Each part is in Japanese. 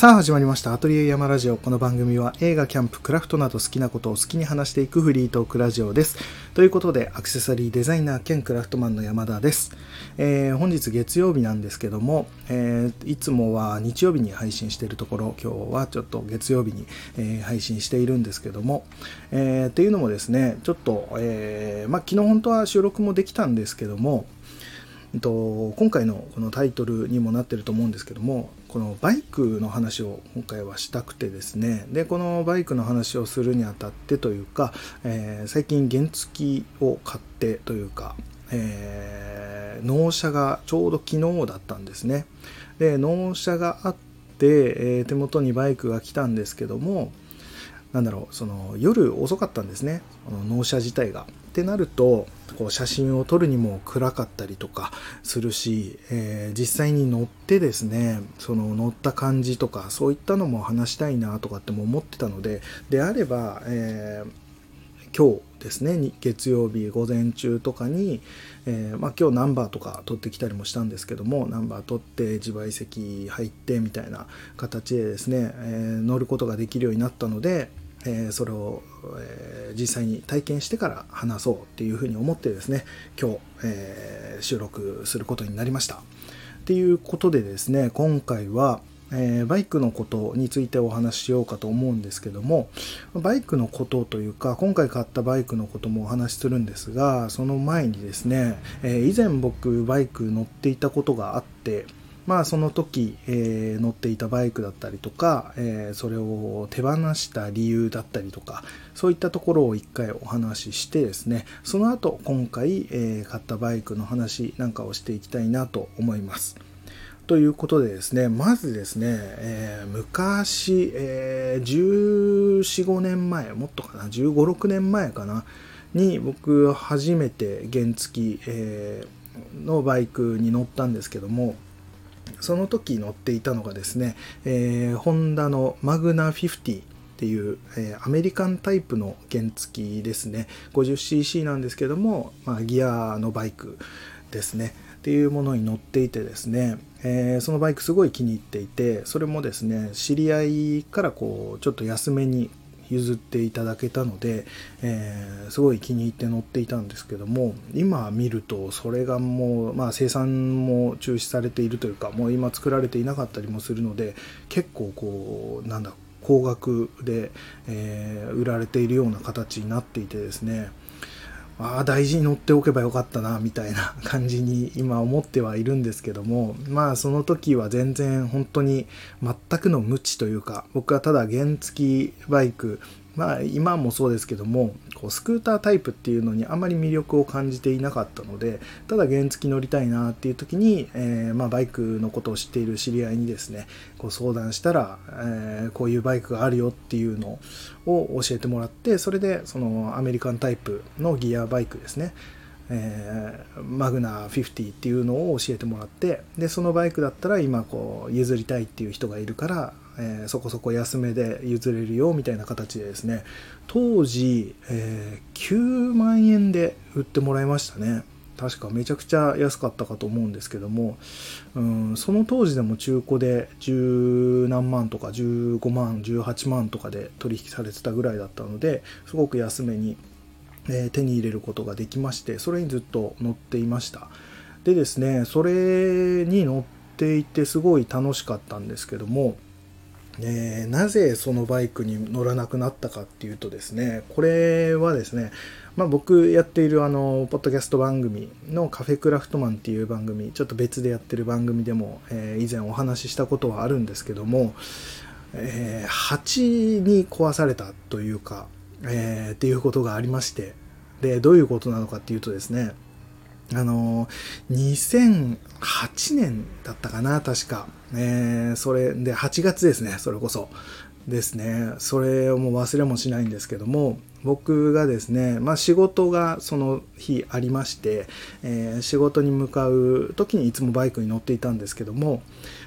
さあ始まりました。アトリエ山ラジオ。この番組は映画、キャンプ、クラフトなど好きなことを好きに話していくフリートークラジオです。ということで、アクセサリーデザイナー兼クラフトマンの山田です。えー、本日月曜日なんですけども、えー、いつもは日曜日に配信しているところ、今日はちょっと月曜日に、えー、配信しているんですけども、えー、っていうのもですね、ちょっと、えー、まあ、昨日本当は収録もできたんですけども、今回のこのタイトルにもなってると思うんですけどもこのバイクの話を今回はしたくてですね。でこのバイクの話をするにあたってというか、えー、最近原付を買ってというか、えー、納車がちょうど昨日だったんですね。で納車があって、えー、手元にバイクが来たんですけどもなんだろうその夜遅かったんですね。納車自体が。ってなるとこう写真を撮るにも暗かったりとかするし、えー、実際に乗ってですねその乗った感じとかそういったのも話したいなとかっても思ってたのでであれば、えー、今日ですね月曜日午前中とかに、えー、まあ、今日ナンバーとか取ってきたりもしたんですけどもナンバー取って自賠責入ってみたいな形でですね、え乗ることができるようになったのでえー、それを、えー、実際に体験してから話そうっていうふうに思ってですね今日、えー、収録することになりました。っていうことでですね今回は、えバイクのことについてお話ししようかと思うんですけどもバイクのことというか今回買ったバイクのこともお話しするんですがその前にですね、え以前僕バイク乗っていたことがあってまあその時、えー、乗っていたバイクだったりとか、えー、それを手放した理由だったりとかそういったところを一回お話ししてですねその後今回、えー、買ったバイクの話なんかをしていきたいなと思います。ということでですね、まずですね、えー、昔、えー、14、5年前、もっとかな、15、6年前かな、に僕初めて原付、えー、のバイクに乗ったんですけども、その時乗っていたのがですね、えー、ホンダのマグナ50っていう、えー、アメリカンタイプの原付ですね。50cc なんですけども、まあ、ギアのバイクですね。っていうものに乗っていてですね、えー、そのバイクすごい気に入っていてそれもですね知り合いからこうちょっと安めに譲っていただけたので、えー、すごい気に入って乗っていたんですけども今見るとそれがもう、まあ、生産も中止されているというかもう今作られていなかったりもするので結構こうなんだ高額で、えー、売られているような形になっていてですね。ああ大事に乗っておけばよかったなみたいな 感じに今思ってはいるんですけどもまあその時は全然本当に全くの無知というか僕はただ原付バイクまあ今もそうですけどもこうスクータータイプっていうのにあまり魅力を感じていなかったのでただ原付乗りたいなっていう時に、えー、まあ、バイクのことを知っている知り合いにですねこう相談したら、えー、こういうバイクがあるよっていうのを教えてもらってそれでそのアメリカンタイプのギアバイクですねえー、マグナ50っていうのを教えてもらってでそのバイクだったら今こう譲りたいっていう人がいるからえー、そこそこ安めで譲れるよみたいな形でですね当時、えー、9万円で売ってもらいましたね。確かめちゃくちゃ安かったかと思うんですけども、うん、その当時でも中古で10何万とか15万18万とかで取引されてたぐらいだったのですごく安めに、えー、手に入れることができましてそれにずっと乗っていました。でですねそれに乗っていてすごい楽しかったんですけどもえー、なぜそのバイクに乗らなくなったかっていうとですね、これはですね、まあ、僕やっているあの、ポッドキャスト番組のカフェクラフトマンっていう番組、ちょっと別でやってる番組でも、えー、以前お話ししたことはあるんですけども、えー、蜂に壊されたというか、え、っていうことがありまして、で、どういうことなのかっていうとですね、あの、2008年だったかな、確か。えー、それで、8月ですね、それこそ。ですね。それをもう忘れもしないんですけども、僕がですね、まあ仕事がその日ありまして、えー、仕事に向かう時にいつもバイクに乗っていたんですけども、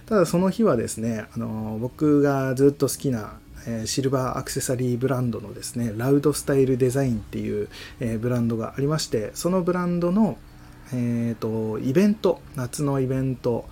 ただその日はですね、あの、僕がずっと好きなえシルバーアクセサリーブランドのですね、ラウドスタイルデザインっていう、えブランドがありまして、そのブランドの、えーと、イベント夏のイベント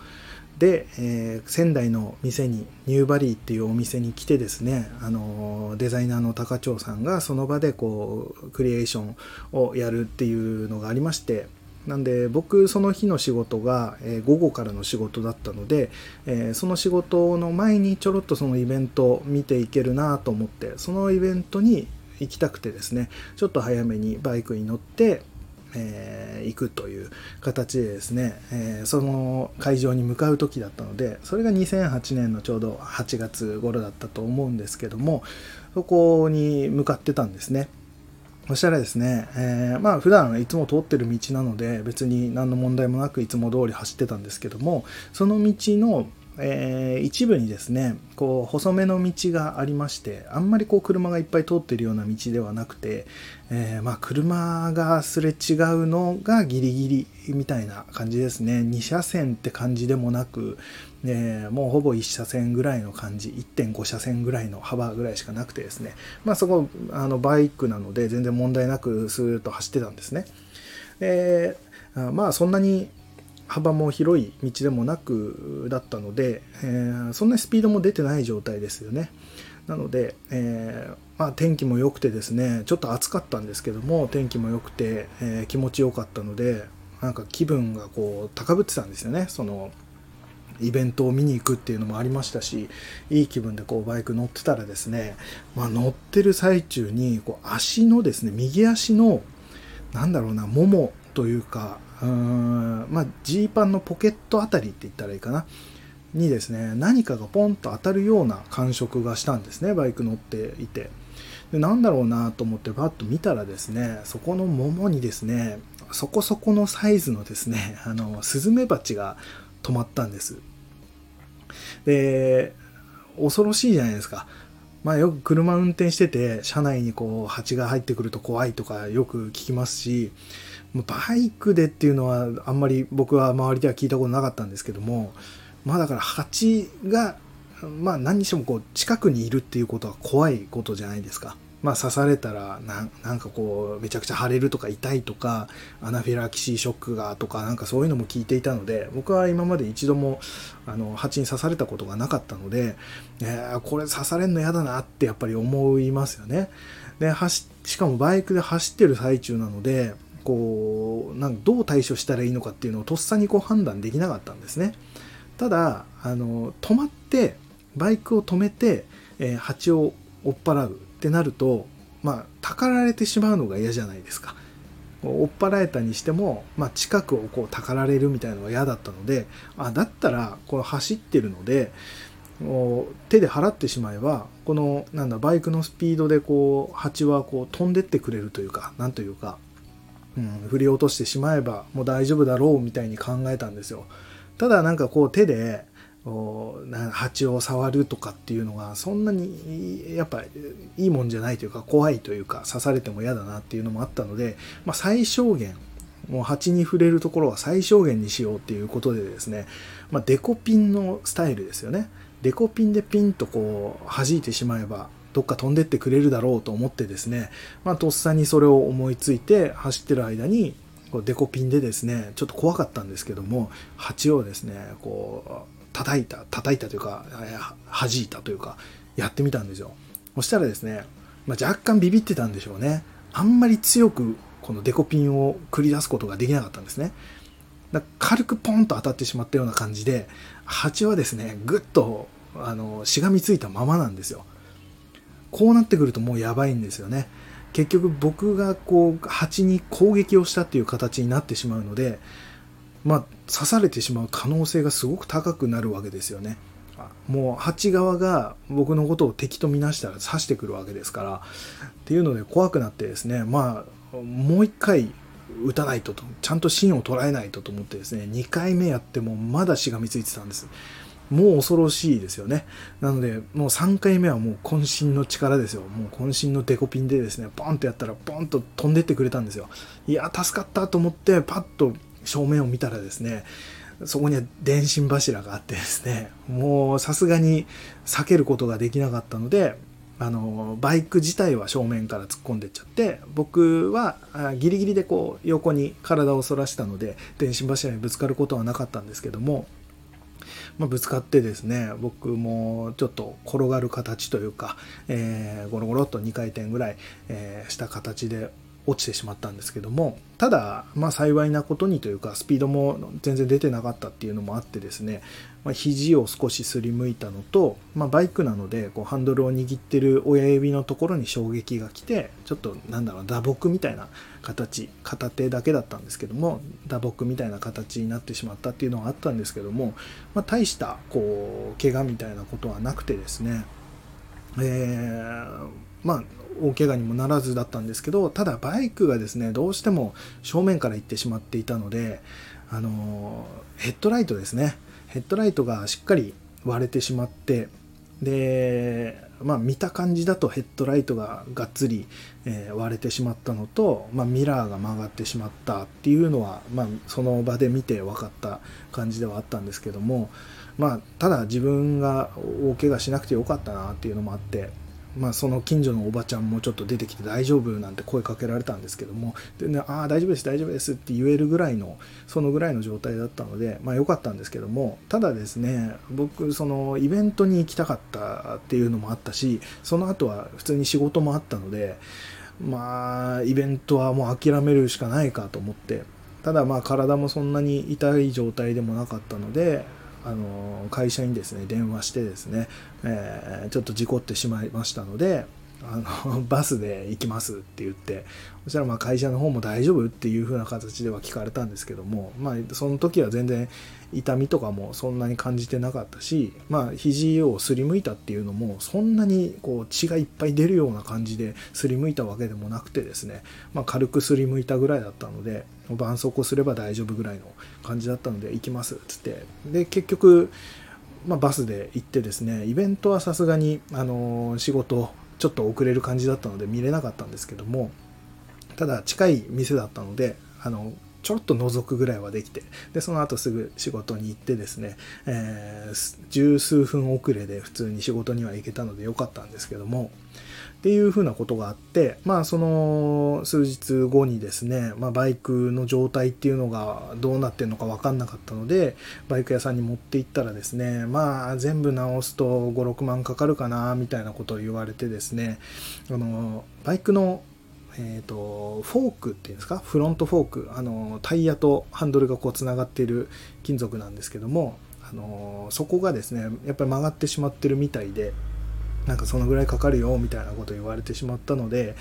で、えー、仙台の店にニューバリーっていうお店に来てですね、あのデザイナーの高長さんがその場でこうクリエーションをやるっていうのがありましてなんで僕その日の仕事が、え午後からの仕事だったので、えその仕事の前にちょろっとそのイベントを見ていけるなと思ってそのイベントに行きたくてですねちょっと早めにバイクに乗ってえー、行くという形でですね、えー、その会場に向かう時だったのでそれが2008年のちょうど8月頃だったと思うんですけどもそこに向かってたんですね。そしたらですね、えー、まあ普段いつも通ってる道なので別に何の問題もなくいつも通り走ってたんですけどもその道のえー、一部にですねこう細めの道がありましてあんまりこう車がいっぱい通ってるような道ではなくて、えー、まあ、車がすれ違うのがギリギリみたいな感じですね。2車線って感じでもなく、えー、もうほぼ1車線ぐらいの感じ。1.5車線ぐらいの幅ぐらいしかなくてですね。まあそこあのバイクなので全然問題なくスーッと走ってたんですね。でまあそんなに幅も広い道でもなくだったので、えー、そんなスピードも出てない状態ですよね。なので、えー、まあ、天気も良くてですねちょっと暑かったんですけども天気も良くて、えー、気持ちよかったのでなんか気分がこう高ぶってたんですよね。そのイベントを見に行くっていうのもありましたしいい気分でこうバイク乗ってたらですね、まあ、乗ってる最中にこう足のですね右足のなんだろうなももというかうーんまあジーパンのポケットあたりって言ったらいいかな。にですね何かがポンと当たるような感触がしたんですねバイク乗っていて。でなんだろうなと思ってバッと見たらですねそこの桃にですねそこそこのサイズのですね あのスズメバチが止まったんです。で恐ろしいじゃないですか。まあよく車運転してて車内にこう蜂が入ってくると怖いとかよく聞きますしバイクでっていうのはあんまり僕は周りでは聞いたことなかったんですけどもまあだから蜂がまあ何にしてもこう近くにいるっていうことは怖いことじゃないですか。まあ刺されたらなんかこうめちゃくちゃ腫れるとか痛いとかアナフィラキシーショックがとかなんかそういうのも聞いていたので僕は今まで一度もあの蜂に刺されたことがなかったので、えー、これ刺されんの嫌だなってやっぱり思いますよね。でしかもバイクで走ってる最中なのでこうなんかどう対処したらいいのかっていうのをとっさにこう判断できなかったんですねただあの止まってバイクを止めて、えー、蜂を追っ払うってなるとまあたかられてしまうのが嫌じゃないですか。追っ払えたにしても、まあ、近くをこうたかられるみたいなのが嫌だったのであだったらこの走ってるので手で払ってしまえばこのなんだバイクのスピードでこう蜂はこう飛んでってくれるというかなんというかうん、振り落としてしまえばもう大丈夫だろうみたいに考えたんですよ。ただなんかこう手で蜂を触るとかっていうのがそんなにやっぱいいもんじゃないというか怖いというか刺されても嫌だなっていうのもあったので、まあ、最小限もう蜂に触れるところは最小限にしようっていうことでですね、まあ、デコピンのスタイルですよね。デコピンでピンとこう弾いてしまえばどっか飛んでってくれるだろうと思ってですね、まあ、とっさにそれを思いついて走ってる間にこうデコピンでですねちょっと怖かったんですけども蜂をですねこう叩いた叩いたというか弾いたというかやってみたんですよ。そしたらですね、まあ、若干ビビってたんでしょうね。あんまり強くこのデコピンを繰り出すことができなかったんですね。だ軽くポンと当たってしまったような感じで蜂はですねぐっとあのしがみついたままなんですよ。こうなってくるともうやばいんですよね。結局僕がこう蜂に攻撃をしたっていう形になってしまうので、まあ、刺されてしまう可能性がすごく高くなるわけですよね。もう蜂側が僕のことを敵とみなしたら刺してくるわけですから。っていうので怖くなってですねまあもう一回撃たないととちゃんと芯を捉えないとと思ってですね2回目やってもまだしがみついてたんですもう恐ろしいですよね。なので、もう3回目はもう渾身の力ですよ。もう渾身のデコピンでですね、ポンとやったら、ポンと飛んでってくれたんですよ。いや、助かったと思って、パッと正面を見たらですね、そこには電信柱があってですね、もうさすがに避けることができなかったので、あのバイク自体は正面から突っ込んでっちゃって僕はギリギリでこう横に体を反らしたので電信柱にぶつかることはなかったんですけどもまあ、ぶつかってですね僕もちょっと転がる形というか、えー、ゴロゴロっと2回転ぐらい、えー、した形で落ちてしまったんですけどもただ、まあ、幸いなことにというかスピードも全然出てなかったっていうのもあってですね、まあ、肘を少しすりむいたのと、まあ、バイクなのでこうハンドルを握ってる親指のところに衝撃が来てちょっとなんだろう打撲みたいな形片手だけだったんですけども打撲みたいな形になってしまったっていうのはあったんですけども、まあ、大したこう怪我みたいなことはなくてですねえー、まあ大怪我にもならずだったんですけどただバイクがですねどうしても正面から行ってしまっていたのであのヘッドライトですね。ヘッドライトがしっかり割れてしまってでまあ見た感じだとヘッドライトががっつり、え、割れてしまったのと、まあ、ミラーが曲がってしまったっていうのは、まあ、その場で見て分かった感じではあったんですけどもまあただ自分が大怪我しなくてよかったなっていうのもあってまあ、その近所のおばちゃんもちょっと出てきて大丈夫なんて声かけられたんですけどもで、ね、ああ大丈夫です大丈夫ですって言えるぐらいのそのぐらいの状態だったのでまあ良かったんですけどもただですね僕そのイベントに行きたかったっていうのもあったしその後は普通に仕事もあったのでまあイベントはもう諦めるしかないかと思ってただまあ体もそんなに痛い状態でもなかったのであの会社にですね電話してですね、えー、ちょっと事故ってしまいましたのであのバスで行きますって言って そしたらまあ会社の方も大丈夫っていう風な形では聞かれたんですけどもまあその時は全然痛みとかもそんなに感じてなかったしまあ肘をすりむいたっていうのもそんなにこう血がいっぱい出るような感じですりむいたわけでもなくてですね、まあ、軽くすりむいたぐらいだったので絆創膏すれば大丈夫ぐらいの感じだったので行きますっつって。で結局まあ、バスで行ってですねイベントはさすがに、あの仕事ちょっと遅れる感じだったので見れなかったんですけどもただ近い店だったのであのちょろっと覗くぐらいはできてでその後すぐ仕事に行ってですね、えー、十数分遅れで普通に仕事には行けたので良かったんですけどもっていうふうなことがあって、まあその数日後にですね、まあバイクの状態っていうのがどうなってるのか分かんなかったので、バイク屋さんに持って行ったらですね、まあ全部直すと5、6万かかるかな、みたいなことを言われてですね、あの、バイクのえーと、フォークっていうんですか？フロントフォークあのタイヤとハンドルがこうつながっている金属なんですけどもあのそこがですねやっぱり曲がってしまってるみたいでなんかそのぐらいかかるよみたいなこと言われてしまったので、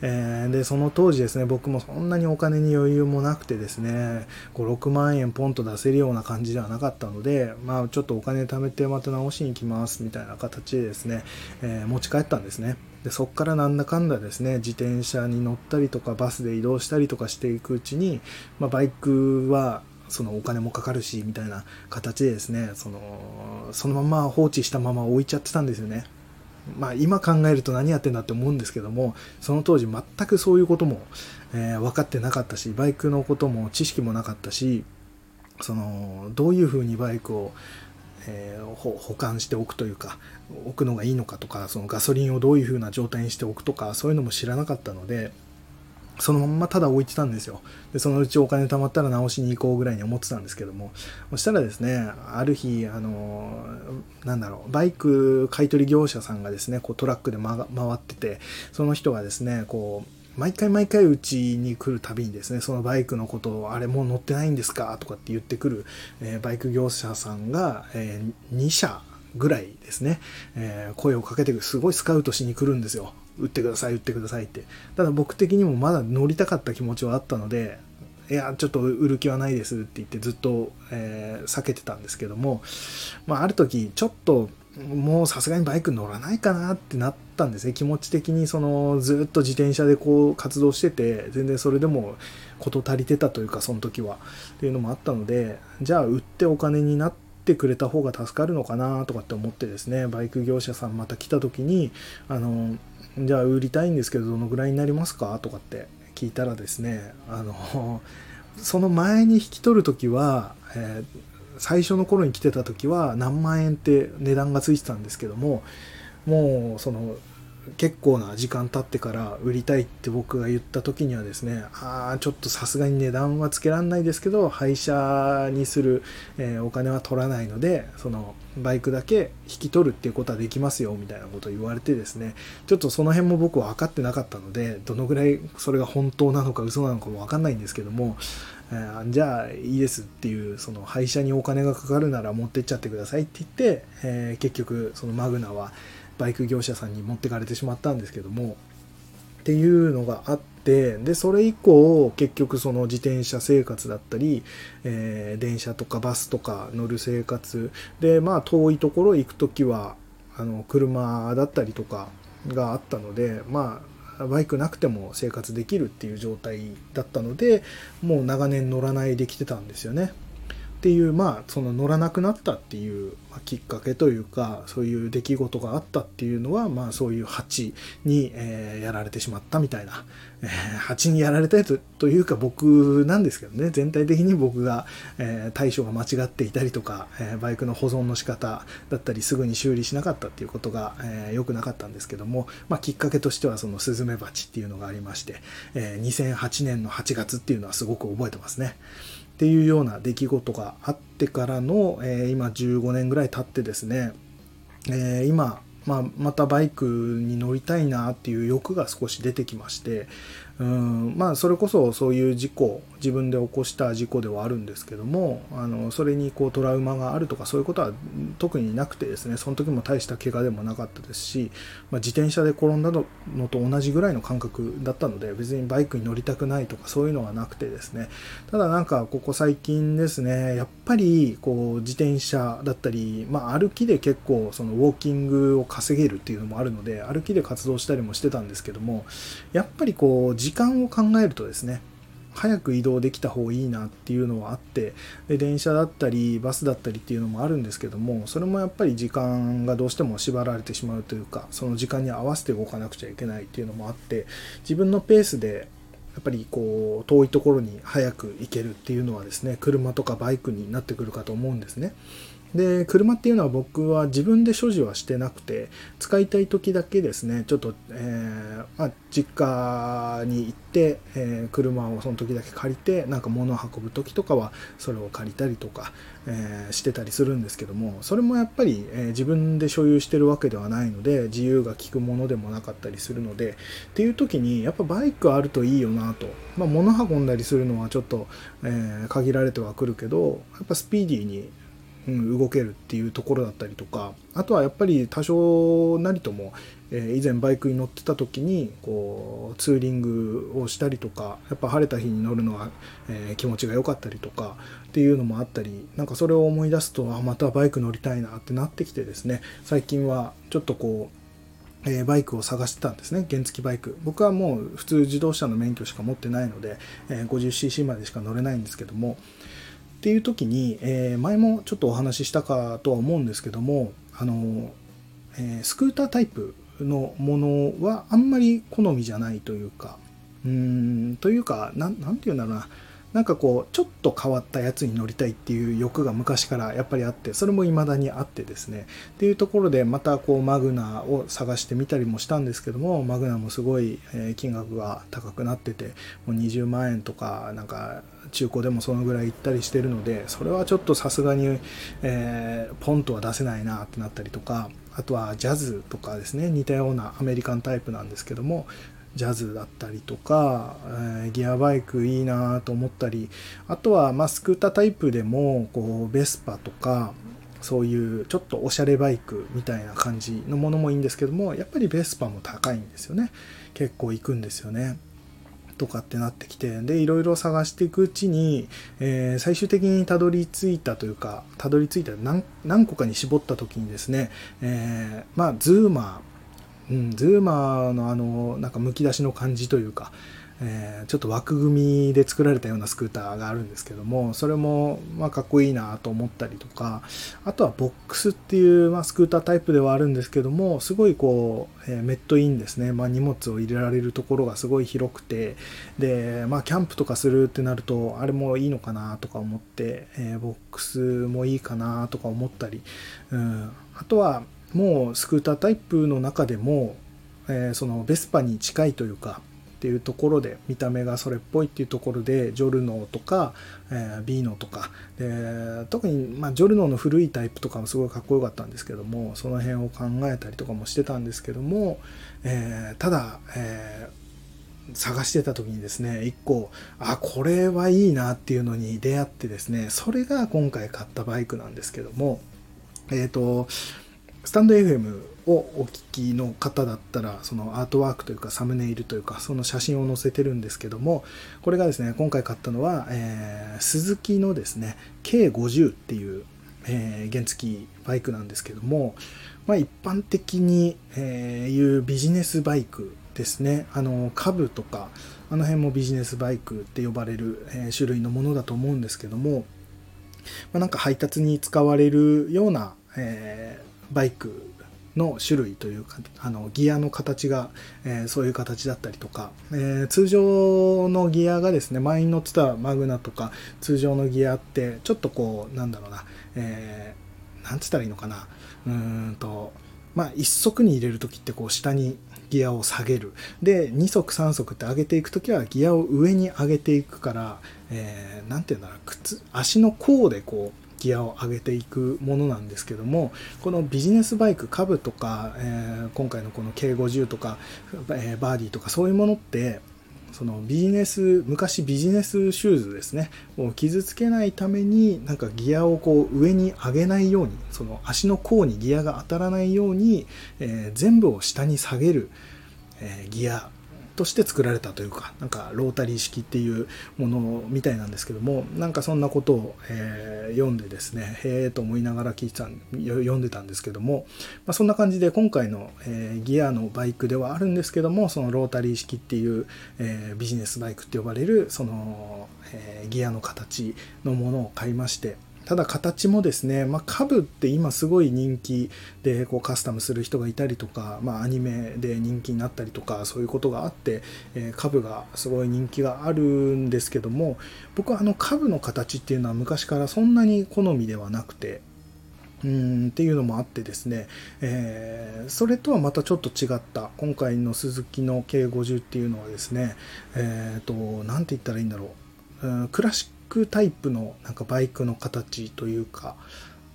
えー、でその当時ですね僕もそんなにお金に余裕もなくてですね56万円ポンと出せるような感じではなかったのでまあちょっとお金貯めてまた直しに行きますみたいな形でですね、えー、持ち帰ったんですね。でそこからなんだかんだですね自転車に乗ったりとかバスで移動したりとかしていくうちに、まあ、バイクはそのお金もかかるしみたいな形でですねそのそのまま放置したまま置いちゃってたんですよね。まあ、今考えると何やってんだって思うんですけどもその当時全くそういうことも、えー、分かってなかったしバイクのことも知識もなかったしそのどういうふうにバイクを、えー、保管しておくというか置くのがいいのかとかそのガソリンをどういうふうな状態にしておくとかそういうのも知らなかったのでそのままただ置いてたんですよ。で、そのうちお金貯まったら直しに行こうぐらいに思ってたんですけども、そしたらですね、ある日、あの、なんだろう、バイク買取業者さんがですね、こうトラックで、ま、回ってて、その人がですね、こう、毎回毎回うちに来るたびにですね、そのバイクのことを、あれもう乗ってないんですかとかって言ってくる、えー、バイク業者さんが、えー、2社ぐらいですね、えー、声をかけてくる、すごいスカウトしに来るんですよ。売ってください、売ってくださいって。ただ僕的にもまだ乗りたかった気持ちはあったので、いや、ちょっと売る気はないですって言ってずっと、えー、避けてたんですけども、まあ、ある時、ちょっと、もうさすがにバイク乗らないかなってなったんですね。気持ち的にそのずっと自転車でこう活動してて、全然それでも事足りてたというか、その時は。っていうのもあったので、じゃあ売ってお金になってくれた方が助かるのかなとかって思ってですね、バイク業者さんまた来た時に、あの、じゃあ売りたいんですけどどのぐらいになりますか？とかって聞いたらですねあの その前に引き取る時は、えー、最初の頃に来てた時は何万円って値段がついてたんですけどももうその結構な時間経ってから売りたいって僕が言った時にはですねああちょっとさすがに値段はつけられないですけど廃車にする、えー、お金は取らないのでそのバイクだけ引き取るっていうことはできますよみたいなことを言われてですねちょっとその辺も僕は分かってなかったのでどのぐらいそれが本当なのか嘘なのかも分かんないんですけども、え、じゃあいいですっていうその廃車にお金がかかるなら持ってっちゃってくださいって言って、え、結局そのマグナはバイク業者さんに持ってかれてしまったんですけどもっていうのがあってでそれ以降結局その自転車生活だったり、え、電車とかバスとか乗る生活でまあ遠いところ行く時はあの車だったりとかがあったのでまあバイクなくても生活できるっていう状態だったのでもう長年乗らないできてたんですよね。っていうまあその乗らなくなったっていう、きっかけというかそういう出来事があったっていうのはまあそういう蜂に、えー、やられてしまったみたいな、えー、蜂にやられたとというか僕なんですけどね全体的に僕が、えー、対処が間違っていたりとか、えバイクの保存の仕方だったりすぐに修理しなかったっていうことが良、えー、くなかったんですけども、まあ、きっかけとしてはそのスズメバチっていうのがありまして、え2008年の8月っていうのはすごく覚えてますね。っていうような出来事があってからの、えー、今15年ぐらい経ってですね、えー、今、まあ、またバイクに乗りたいなっていう欲が少し出てきまして、うんまあそれこそそういう事故自分で起こした事故ではあるんですけどもあのそれにこうトラウマがあるとかそういうことは特になくてですねその時も大した怪我でもなかったですし、まあ、自転車で転んだのと同じぐらいの感覚だったので別にバイクに乗りたくないとかそういうのはなくてですね。ただなんかここ最近ですねやっぱりこう自転車だったり、まあ、歩きで結構そのウォーキングを稼げるっていうのもあるので歩きで活動したりもしてたんですけどもやっぱりこう時間を考えるとですね早く移動できた方がいいなっていうのはあってで電車だったりバスだったりっていうのもあるんですけどもそれもやっぱり時間がどうしても縛られてしまうというかその時間に合わせて動かなくちゃいけないっていうのもあって自分のペースでやっぱりこう遠いところに早く行けるっていうのはですね車とかバイクになってくるかと思うんですね。で車っていうのは僕は自分で所持はしてなくて使いたい時だけですね。ちょっと、えー、まあ、実家に行って、えー、車をその時だけ借りてなんか物を運ぶ時とかはそれを借りたりとか、えー、してたりするんですけどもそれもやっぱり、え自分で所有してるわけではないので自由が利くものでもなかったりするのでっていう時にやっぱバイクあるといいよなと、まあ、物運んだりするのはちょっと、え限られてはくるけどやっぱスピーディーにうん、動けるっていうところだったりとかあとはやっぱり多少なりとも、えー、以前バイクに乗ってた時にこうツーリングをしたりとかやっぱ晴れた日に乗るのは、えー、気持ちが良かったりとかっていうのもあったりなんかそれを思い出すとあまたバイク乗りたいなってなってきてですね最近はちょっとこうえバイクを探してたんですね原付バイク。僕はもう普通自動車の免許しか持ってないので、え 50cc までしか乗れないんですけどもっていう時に、えー、前もちょっとお話ししたかとは思うんですけどもあの、えー、スクータータイプのものはあんまり好みじゃないというかうんというか何て言うんだろうな。なんかこうちょっと変わったやつに乗りたいっていう欲が昔からやっぱりあってそれも未だにあってですね。っていうところでまたこうマグナを探してみたりもしたんですけどもマグナもすごい金額が高くなっててもう20万円とかなんか中古でもそのぐらい行ったりしてるのでそれはちょっとさすがに、えー、ポンとは出せないなってなったりとかあとはジャズとかですね似たようなアメリカンタイプなんですけどもジャズだったりとか、えー、ギアバイクいいなと思ったりあとは、まあ、スクータータイプでもこうベスパとかそういうちょっとおしゃれバイクみたいな感じのものもいいんですけどもやっぱりベスパも高いんですよね。結構行くんですよね。とかってなってきてでいろいろ探していくうちに、えー、最終的にたどり着いたというかたどり着いた何何個かに絞った時にですね、えー、まあズーマー、うん、ズーマーのあのなんかむき出しの感じというか、えー、ちょっと枠組みで作られたようなスクーターがあるんですけどもそれもまあかっこいいなと思ったりとかあとはボックスっていう、まあ、スクータータイプではあるんですけどもすごいこう、えー、メットインですね、まあ、荷物を入れられるところがすごい広くてで、まあ、キャンプとかするってなるとあれもいいのかなとか思って、えー、ボックスもいいかなとか思ったり、うん、あとはもうスクータータイプの中でもえー、そのベスパに近いというかっていうところで見た目がそれっぽいっていうところでジョルノとか、えー、ビーノとか。で特に、まあ、ジョルノの古いタイプとかもすごいかっこよかったんですけどもその辺を考えたりとかもしてたんですけども、えー、ただ、えー探してた時にですね、一個、あ、これはいいなっていうのに出会ってですね、それが今回買ったバイクなんですけども、えっ、と、スタンド FM をお聞きの方だったら、そのアートワークというかサムネイルというか、その写真を載せてるんですけども、これがですね、今回買ったのは、えー、鈴木のですね、K50 っていう、えー、原付バイクなんですけども、まあ、一般的に、えー、いうビジネスバイクですね。あの株とかあの辺もビジネスバイクって呼ばれる、え種類のものだと思うんですけども、まあ、なんか配達に使われるような、え、バイクの種類というかあのギアの形が、えー、そういう形だったりとか、えー、通常のギアがですね前に乗ってたマグナとか通常のギアってちょっとこうなんだろうな、えー、なんつったらいいのかなうんとまあ1足に入れる時ってこう下にギアを下げる。で2足3足って上げていく時はギアを上に上げていくから何、えー、て言うんだろう靴足の甲でこうギアを上げていくものなんですけどもこのビジネスバイクカブとか、えー、今回のこの K50 とか、えー、バーディーとかそういうものってそのビジネス昔ビジネスシューズですねを傷つけないためになんかギアをこう上に上げないようにその足の甲にギアが当たらないように、えー、全部を下に下げる、え、ギアとして作られたというか、なんかロータリー式っていうものみたいなんですけども、なんかそんなことを、えー、読んでですね、へえと思いながら聞いてた読んでたんですけども、まあ、そんな感じで今回の、えー、ギアのバイクではあるんですけども、そのロータリー式っていう、えー、ビジネスバイクって呼ばれる、その、えギアの形のものを買いまして、ただ形もですね、まあ、株って今すごい人気でこうカスタムする人がいたりとか、まあ、アニメで人気になったりとかそういうことがあって、えー、株がすごい人気があるんですけども僕はあの株の形っていうのは昔からそんなに好みではなくてうんっていうのもあってですね、えー、それとはまたちょっと違った今回の鈴木の K50 っていうのはですねえっ、ー、と何て言ったらいいんだろう、うん、クラシックタイプのなんかバイクの形というか、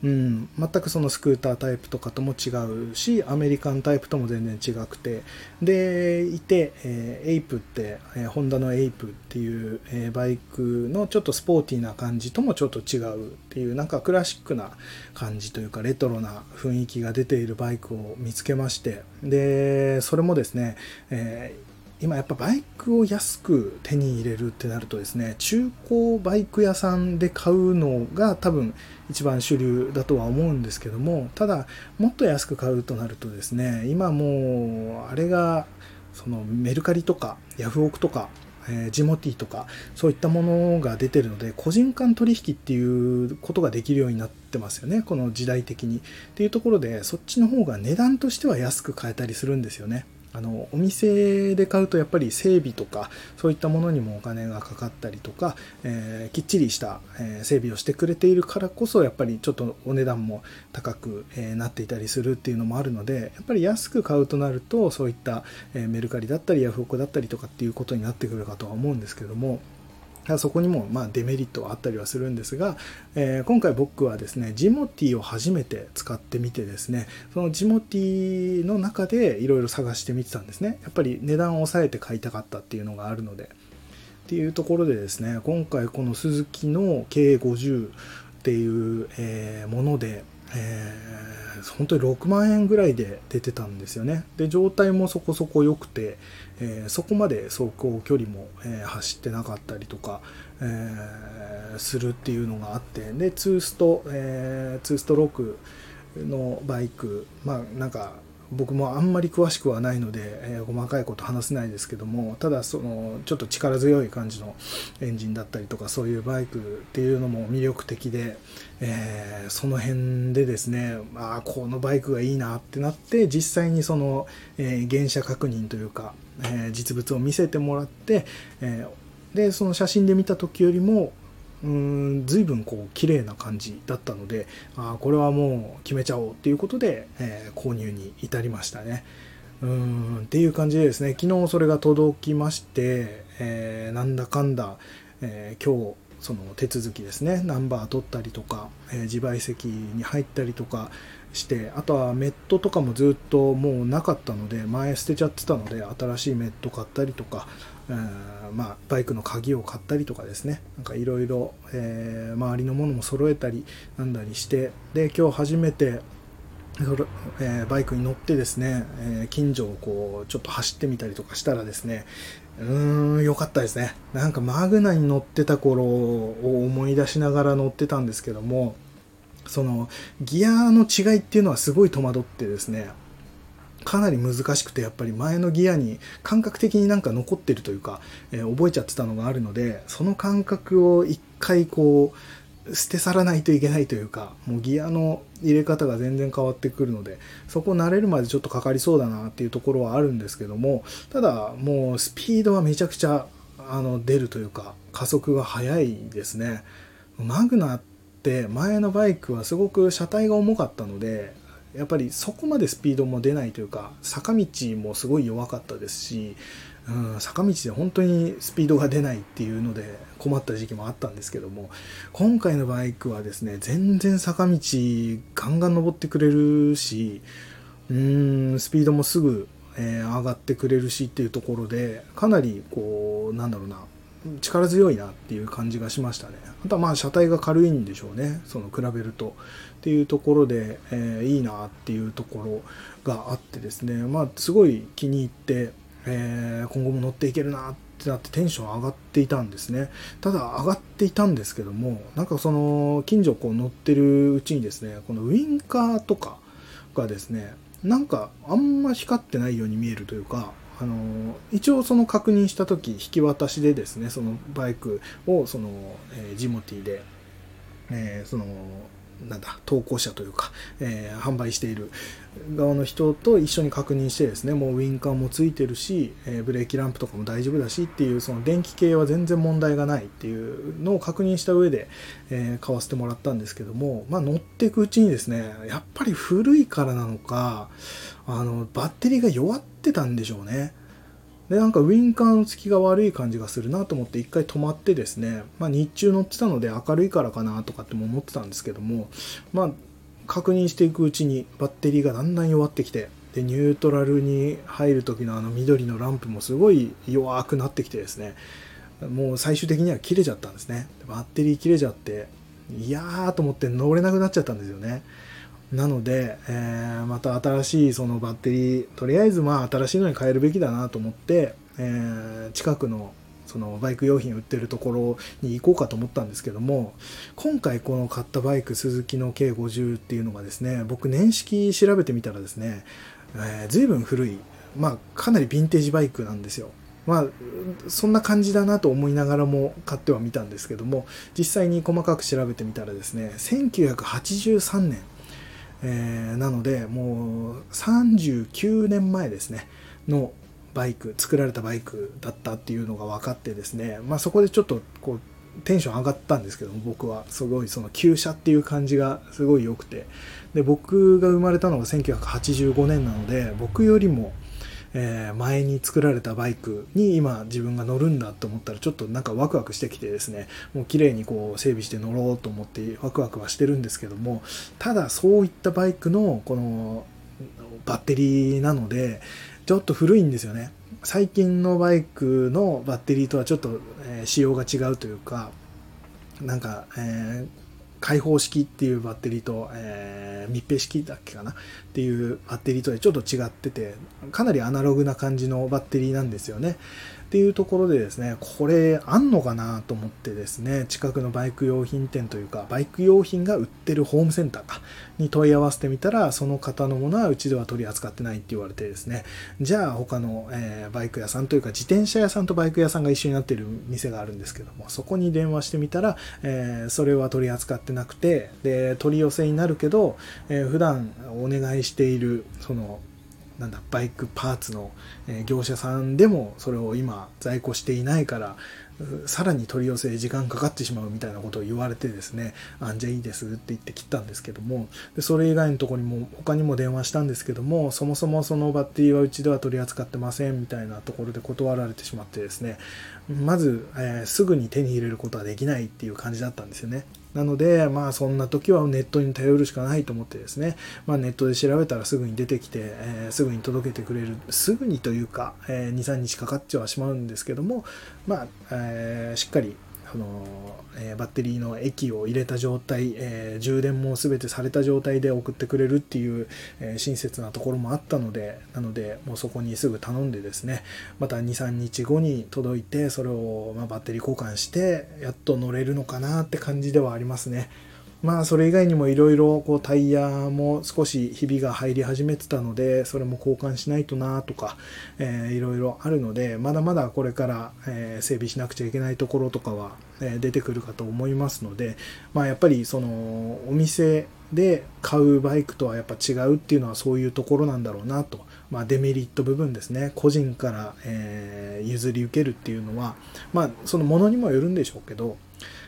うん、全くそのスクータータイプとかとも違うしアメリカンタイプとも全然違くて。でいて、えー、エイプって、えー、ホンダのエイプっていう、えー、バイクのちょっとスポーティーな感じともちょっと違うっていうなんかクラシックな感じというかレトロな雰囲気が出ているバイクを見つけまして。でそれもですね、えー今やっぱバイクを安く手に入れるってなるとですね中古バイク屋さんで買うのが多分一番主流だとは思うんですけどもただもっと安く買うとなるとですね今もうあれがそのメルカリとかヤフオクとかえ、ジモティとかそういったものが出てるので個人間取引っていうことができるようになってますよねこの時代的に。っていうところでそっちの方が値段としては安く買えたりするんですよね。あのお店で買うとやっぱり整備とかそういったものにもお金がかかったりとか、えー、きっちりした、え整備をしてくれているからこそやっぱりちょっとお値段も高く、えなっていたりするっていうのもあるのでやっぱり安く買うとなるとそういった、えメルカリだったりヤフオクだったりとかっていうことになってくるかとは思うんですけどもそこにもまデメリットはあったりはするんですが、えー、今回僕はですねジモティを初めて使ってみてですねそのジモティの中でいろいろ探してみてたんですねやっぱり値段を抑えて買いたかったっていうのがあるのでっていうところでですね今回このスズキの K50 っていう、え、ものでえー、本当に6万円ぐらいで出てたんですよね。で、状態もそこそこ良くて、えー、そこまで走行距離も、えー、走ってなかったりとか、えするっていうのがあって、で、ツースト、えー、ツーストロークのバイク、まあなんか僕もあんまり詳しくはないので、えー、細かいこと話せないですけどもただそのちょっと力強い感じのエンジンだったりとかそういうバイクっていうのも魅力的で、えー、その辺でですねああこのバイクがいいなってなって実際にその、えー、原車確認というか、え実物を見せてもらって、えでその写真で見た時よりもうん随分こう綺麗な感じだったのであこれはもう決めちゃおうっていうことで、えー、購入に至りましたね。うんっていう感じでですね昨日それが届きまして、えー、なんだかんだ、えー、今日その手続きですねナンバー取ったりとか、え、自賠責に入ったりとかしてあとはメットとかもずっともうなかったので前捨てちゃってたので新しいメット買ったりとか、えー、まあ、バイクの鍵を買ったりとかですね。なんかいろいろ周りのものも揃えたりなんだりしてで今日初めてえー、バイクに乗ってですね、えー、近所をこうちょっと走ってみたりとかしたらですねうーん良かったですね。なんかマグナに乗ってた頃を思い出しながら乗ってたんですけどもそのギアの違いっていうのはすごい戸惑ってですねかなり難しくてやっぱり前のギアに感覚的になんか残ってるというか、えー、覚えちゃってたのがあるのでその感覚を一回こう捨て去らないといけないというかもうギアの入れ方が全然変わってくるのでそこ慣れるまでちょっとかかりそうだなっていうところはあるんですけどもただもうスピードはめちゃくちゃあの出るというか加速が速いですね。マグナって前のバイクはすごく車体が重かったのでやっぱりそこまでスピードも出ないというか坂道もすごい弱かったですし、うん、坂道で本当にスピードが出ないっていうので困った時期もあったんですけども今回のバイクはですね全然坂道ガンガン登ってくれるしうんスピードもすぐ、えー、上がってくれるしっていうところでかなりこうなんだろうな力強いなっていう感じがしましたね。あとはまあ車体が軽いんでしょうね。その比べると。っていうところで、えー、いいなっていうところがあってですね。まあすごい気に入って、えー、今後も乗っていけるなってなってテンション上がっていたんですね。ただ上がっていたんですけども、なんかその近所こう乗ってるうちにですね、このウインカーとかがですね、なんかあんま光ってないように見えるというか、あの一応その確認した時引き渡しでですねそのバイクをその、えー、ジモティで、えー、そのなんだ投稿者というか、えー、販売している側の人と一緒に確認してですねもうウインカーもついてるし、えー、ブレーキランプとかも大丈夫だしっていうその電気系は全然問題がないっていうのを確認した上で、えー、買わせてもらったんですけども、まあ、乗っていくうちにですねやっぱり古いからなのかあのバッテリーが弱ってたんでしょうね。でなんかウインカーの付きが悪い感じがするなと思って一回止まってですね、まあ、日中乗ってたので明るいからかなとかっても思ってたんですけども、まあ、確認していくうちにバッテリーがだんだん弱ってきてでニュートラルに入る時のあの緑のランプもすごい弱くなってきてですねもう最終的には切れちゃったんですね。バッテリー切れちゃっていやーと思って乗れなくなっちゃったんですよね。なので、えー、また新しいそのバッテリー、とりあえずまあ新しいのに変えるべきだなと思って、えー、近くのそのバイク用品売ってるところに行こうかと思ったんですけども、今回この買ったバイク、スズキの K50 っていうのがですね、僕年式調べてみたらですね、えー、随分古い、まあかなりヴィンテージバイクなんですよ。まあ、そんな感じだなと思いながらも買ってはみたんですけども実際に細かく調べてみたらですね1983年えー、なのでもう39年前ですねのバイク作られたバイクだったっていうのが分かってですね、まあ、そこでちょっとこうテンション上がったんですけども僕は。すごいその旧車っていう感じがすごい良くて。で僕が生まれたのが1985年なので僕よりもえー、前に作られたバイクに今自分が乗るんだと思ったらちょっとなんかワクワクしてきてですねもう綺麗にこう整備して乗ろうと思ってワクワクはしてるんですけどもただそういったバイクのこのバッテリーなのでちょっと古いんですよね。最近のバイクのバッテリーとはちょっと、えー、仕様が違うというかなんか、えー開放式っていうバッテリーと、えー、密閉式だっけかな？っていうバッテリーとでちょっと違ってて、かなりアナログな感じのバッテリーなんですよね。っていうところでですね、これあんのかなと思ってですね、近くのバイク用品店というか、バイク用品が売ってるホームセンターかに問い合わせてみたら、その方のものはうちでは取り扱ってないって言われてですね、じゃあ他の、えー、バイク屋さんというか自転車屋さんとバイク屋さんが一緒になってる店があるんですけども、そこに電話してみたら、えー、それは取り扱ってなくて、で、取り寄せになるけど、えー、普段お願いしている、その、なんだバイクパーツの、業者さんでもそれを今在庫していないからさらに取り寄せ時間かかってしまうみたいなことを言われてですね、あんじゃいいですって言って切ったんですけども、でそれ以外のとこにも他にも電話したんですけども、そもそもそのバッテリーはうちでは取り扱ってませんみたいなところで断られてしまってですね、まず、えー、すぐに手に入れることはできないっていう感じだったんですよね。なので、まあそんな時はネットに頼るしかないと思ってですね、まあネットで調べたらすぐに出てきて、えー、すぐに届けてくれる、すぐにというか、えー、2、3日かかっちゃはしまうんですけども、まあ、えー、しっかりあの、えー、バッテリーの液を入れた状態、えー、充電も全てされた状態で送ってくれるっていう、えー、親切なところもあったので、なので、もうそこにすぐ頼んでですね、また2、3日後に届いて、それを、まあ、バッテリー交換して、やっと乗れるのかなって感じではありますね。まあそれ以外にもいろいろこうタイヤも少しひびが入り始めてたのでそれも交換しないとなとか、いろいろあるのでまだまだこれから、え、整備しなくちゃいけないところとかは、え、出てくるかと思いますのでまあやっぱりそのお店で買うバイクとはやっぱ違うっていうのはそういうところなんだろうなと、まあ、デメリット部分ですね。個人から、え、譲り受けるっていうのはまあそのものにもよるんでしょうけど、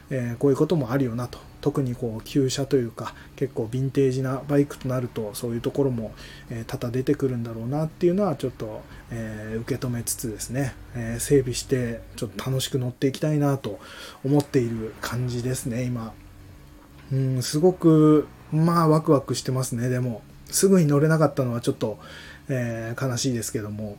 え、こういうこともあるよなと。特にこう旧車というか結構ヴィンテージなバイクとなるとそういうところも、え多々出てくるんだろうなっていうのはちょっと、え受け止めつつですね、え整備してちょっと楽しく乗っていきたいなと思っている感じですね今。うんすごくまあワクワクしてますねでも。すぐに乗れなかったのはちょっと、えー、悲しいですけども。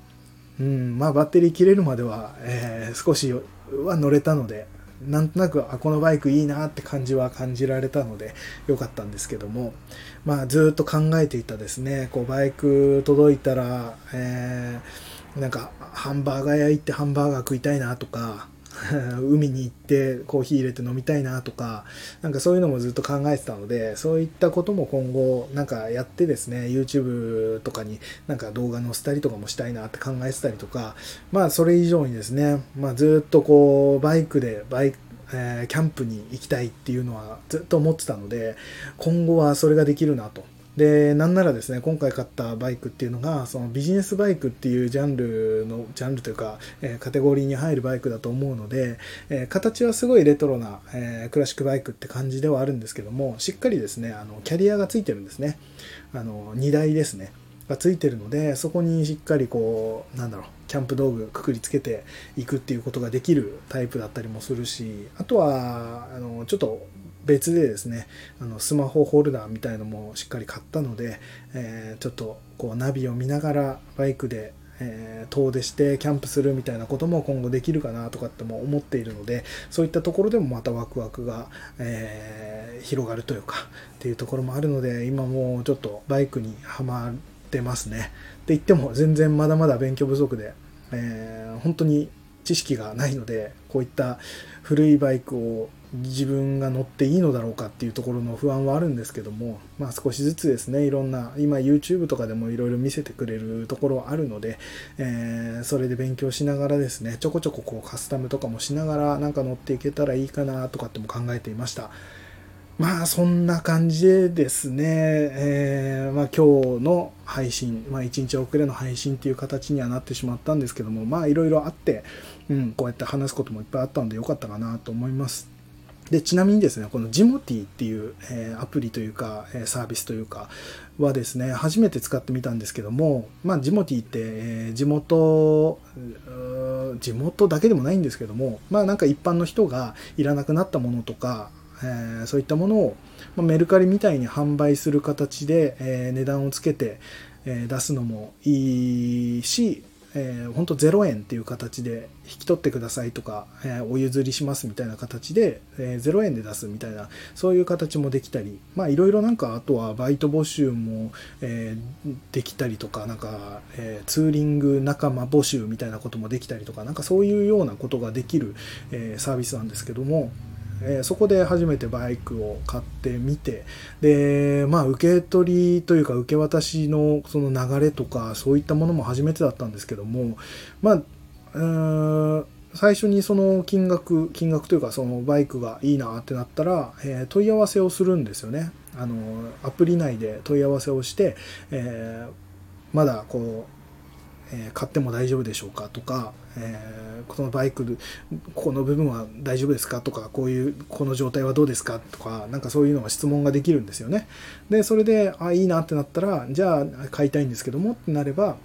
うんまあバッテリー切れるまでは、えー、少しは乗れたのでなんとなくあこのバイクいいなって感じは感じられたので良かったんですけども。まあずっと考えていたですね。こうバイク届いたら、えー、なんかハンバーガー屋行ってハンバーガー食いたいなとか 海に行ってコーヒー入れて飲みたいなとか、なんかそういうのもずっと考えてたので、そういったことも今後なんかやってですね、YouTube とかになんか動画載せたりとかもしたいなって考えてたりとか、まあそれ以上にですね、まあずっとこうバイクでバイク、えー、キャンプに行きたいっていうのはずっと思ってたので、今後はそれができるなと。で、なんならですね、今回買ったバイクっていうのが、そのビジネスバイクっていうジャンルの、ジャンルというか、えー、カテゴリーに入るバイクだと思うので、えー、形はすごいレトロな、えー、クラシックバイクって感じではあるんですけども、しっかりですね、あの、キャリアがついてるんですね。あの、荷台ですね。がついてるので、そこにしっかりこう、なんだろう、キャンプ道具くくりつけていくっていうことができるタイプだったりもするし、あとは、あの、ちょっと別でですねあのスマホホルダーみたいのもしっかり買ったので、えー、ちょっとこうナビを見ながらバイクで、えー、遠出してキャンプするみたいなことも今後できるかなとかっても思っているのでそういったところでもまたワクワクが、えー、広がるというかっていうところもあるので今もうちょっとバイクにはまってますね。って言っても全然まだまだ勉強不足で、えー、本当に知識がないのでこういった古いバイクを自分が乗っていいのだろうかっていうところの不安はあるんですけども、まあ少しずつですね、いろんな、今 YouTube とかでもいろいろ見せてくれるところはあるので、えー、それで勉強しながらですね、ちょこちょここうカスタムとかもしながらなんか乗っていけたらいいかなとかっても考えていました。まあそんな感じでですね、えー、まあ今日の配信、まあ1日遅れの配信っていう形にはなってしまったんですけども、まあいろいろあって、うん、こうやって話すこともいっぱいあったのでよかったかなと思います。でちなみにですね、このジモティっていう、えー、アプリというか、えー、サービスというかはですね、初めて使ってみたんですけども、まあ、ジモティって、えー、地元、地元だけでもないんですけども、まあなんか一般の人がいらなくなったものとか、え、そういったものを、まあ、メルカリみたいに販売する形で、え、値段をつけて、え、出すのもいいし、えー、本当0円っていう形で引き取ってくださいとか、えー、お譲りしますみたいな形で、えー、0円で出すみたいな、そういう形もできたり、まあいろいろなんか、あとはバイト募集も、えー、できたりとか、なんか、え、ツーリング仲間募集みたいなこともできたりとか、なんかそういうようなことができる、え、サービスなんですけども、えー、そこで初めてバイクを買ってみてでまあ受け取りというか受け渡しのその流れとかそういったものも初めてだったんですけどもまあ最初にその金額金額というかそのバイクがいいなってなったら、えー、問い合わせをするんですよね。あのアプリ内で問い合わせをして、えー、まだこうえー、買っても大丈夫でしょうかとか、えー、このバイクここの部分は大丈夫ですかとかこういうこの状態はどうですかとかなんかそういうのが質問ができるんですよね。でそれであいいなってなったらじゃあ買いたいんですけどもってなれば、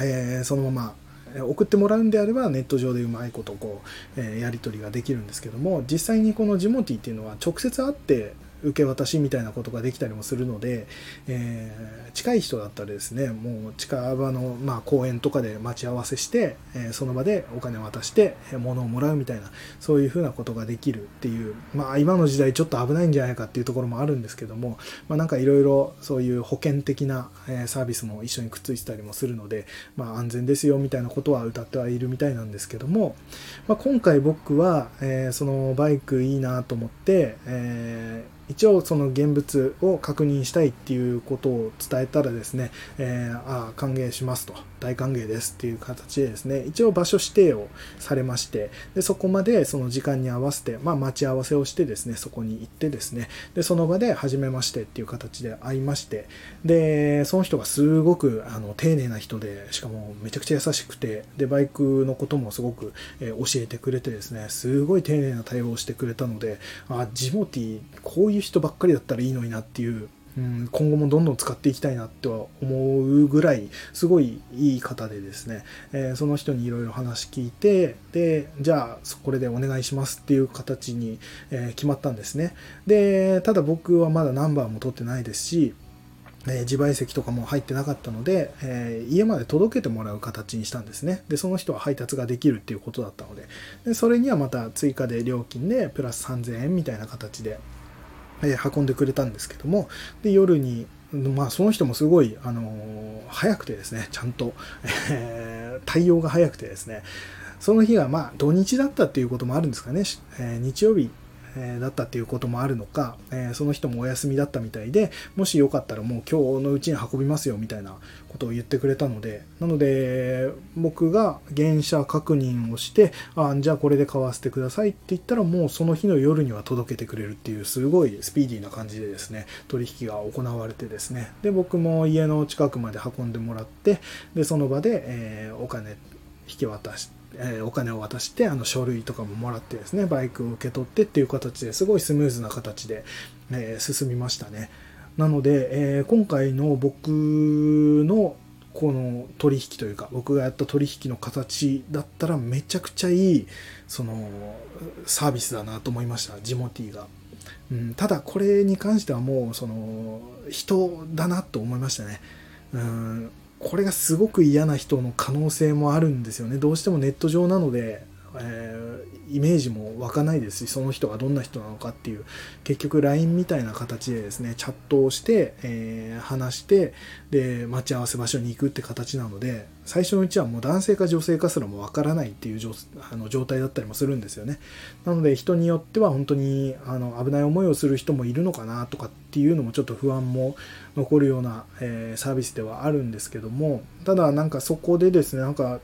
えー、そのまま送ってもらうんであればネット上でうまいことこう、えやり取りができるんですけども実際にこのジモティっていうのは直接会って受け渡しみたいなことができたりもするので、えー、近い人だったらですねもう近場の、まあ、公園とかで待ち合わせして、えー、その場でお金を渡して物をもらうみたいなそういうふうなことができるっていう、まあ、今の時代ちょっと危ないんじゃないかっていうところもあるんですけども、まあ、なんかいろいろそういう保険的な、サービスも一緒にくっついてたりもするので、まあ、安全ですよみたいなことは歌ってはいるみたいなんですけども、まあ、今回僕は、えー、そのバイクいいなと思って、えー一応その現物を確認したいっていうことを伝えたらですね、えー、ああ、歓迎しますと、大歓迎ですっていう形でですね、一応場所指定をされまして、でそこまでその時間に合わせて、まあ、待ち合わせをしてですね、そこに行ってですね、でその場で初めましてっていう形で会いまして、で、その人がすごくあの丁寧な人で、しかもめちゃくちゃ優しくて、で、バイクのこともすごく、え、教えてくれてですね、すごい丁寧な対応をしてくれたので、あ、ジモティ、こういう人ばっかりだったらいいのになっていう、うん、今後もどんどん使っていきたいなっては思うぐらいすごいいい方でですね、えー、その人にいろいろ話聞いてでじゃあこれでお願いしますっていう形に、えー、決まったんですね。でただ僕はまだナンバーも取ってないですしえ自賠責とかも入ってなかったので、えー、家まで届けてもらう形にしたんですね。で、その人は配達ができるっていうことだったので、でそれにはまた追加で料金でプラス3000円みたいな形で、え運んでくれたんですけども、で、夜に、まあ、その人もすごい、あのー、早くてですね、ちゃんと、えー、対応が早くてですね、その日がまあ土日だったっていうこともあるんですかね、えー、日曜日えだったっていうこともあるのか、えその人もお休みだったみたいで、もしよかったらもう今日のうちに運びますよみたいなことを言ってくれたので、なので、僕が原車確認をして、あじゃあこれで買わせてくださいって言ったらもうその日の夜には届けてくれるっていうすごいスピーディーな感じでですね、取引が行われてですね、で、僕も家の近くまで運んでもらって、で、その場で、え、お金引き渡して、えお金を渡してあの書類とかももらってですねバイクを受け取ってっていう形ですごいスムーズな形で、え進みましたね。なので、え今回の僕のこの取引というか僕がやった取引の形だったらめちゃくちゃいいそのサービスだなと思いました。ジモティが、うん、ただこれに関してはもうその人だなと思いましたね。うんこれがすごく嫌な人の可能性もあるんですよね。どうしてもネット上なので、えー、イメージも湧かないですし、その人がどんな人なのかっていう、結局 LINE みたいな形でですね、チャットをして、えー、話して、で、待ち合わせ場所に行くって形なので、最初のうちはもう男性か女性かすらもわからないっていう状あの状態だったりもするんですよね。なので人によっては本当にあの危ない思いをする人もいるのかなとかっていうのもちょっと不安も残るような、えー、サービスではあるんですけども、ただなんかそこでですね、なんか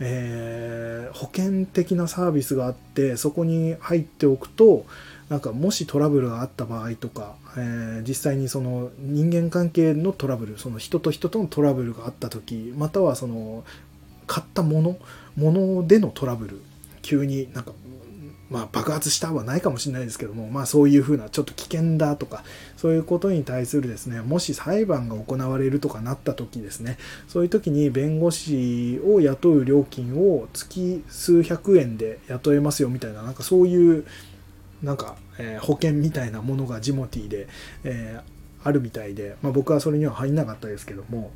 えー、保険的なサービスがあってそこに入っておくとなんかもしトラブルがあった場合とか、えー、実際にその人間関係のトラブルその人と人とのトラブルがあった時またはその買ったものものでのトラブル急になんかまあ、爆発したはないかもしれないですけども、まあ、そういうふうなちょっと危険だとかそういうことに対するですねもし裁判が行われるとかなった時ですねそういう時に弁護士を雇う料金を月数百円で雇えますよみたいななんかそういうなんか、えー、保険みたいなものがジモティーで、えー、あるみたいで、まあ、僕はそれには入んなかったですけども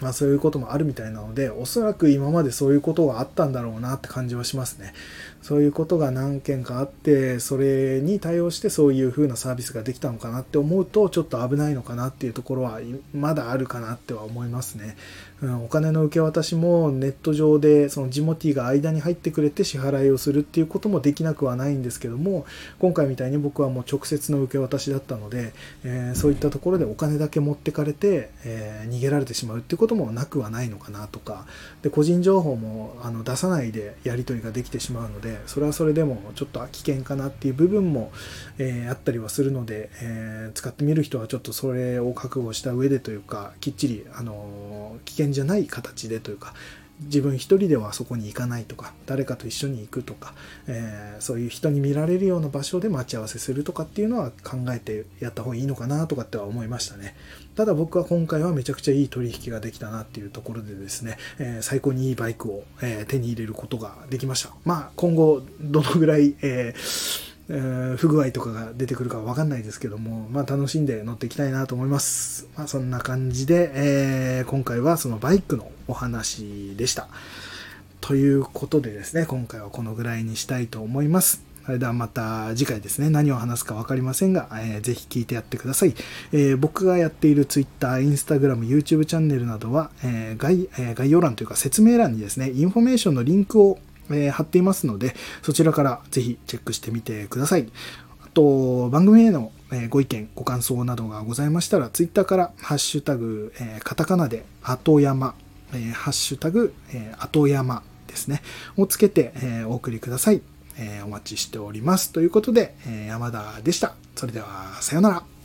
まあそういうこともあるみたいなので、おそらく今までそういうことがあったんだろうなって感じはしますね。そういうことが何件かあって、それに対応してそういう風なサービスができたのかなって思うと、ちょっと危ないのかなっていうところはまだあるかなっては思いますね。うん、お金の受け渡しもネット上でそのジモティが間に入ってくれて支払いをするっていうこともできなくはないんですけども、今回みたいに僕はもう直接の受け渡しだったので、えー、そういったところでお金だけ持ってかれて、えー、逃げられてしまうっていうこともなくはないのかなとか。で個人情報もあの出さないでやり取りができてしまうのでそれはそれでもちょっと危険かなっていう部分も、えー、あったりはするので、え、使ってみる人はちょっとそれを覚悟した上でというかきっちり、あの危険じゃない形でというか自分一人ではそこに行かないとか誰かと一緒に行くとか、えー、そういう人に見られるような場所で待ち合わせするとかっていうのは考えてやった方がいいのかなとかっては思いましたね。ただ僕は今回はめちゃくちゃいい取引ができたなっていうところでですね、えー、最高にいいバイクを、えー、手に入れることができました。まあ今後どのぐらい、えーえー、不具合とかが出てくるかわかんないですけども、まあ楽しんで乗っていきたいなと思います。まあそんな感じで、えー、今回はそのバイクのお話でした。ということでですね、今回はこのぐらいにしたいと思います。それではまた次回ですね、何を話すか分かりませんが、えー、ぜひ聞いてやってください。えー、僕がやっている Twitter、Instagram、YouTube チャンネルなどは、えー概えー、概要欄というか説明欄にですね、インフォメーションのリンクをえー、貼っていますので、そちらからぜひチェックしてみてください。あと、番組へのご意見、ご感想などがございましたら、ツイッターからハッシュタグ、えー、カタカナで後山、えー、ハッシュタグ、えー、後山ですね、をつけて、え、お送りください。え、お待ちしております。ということで、え、山田でした。それでは、さようなら。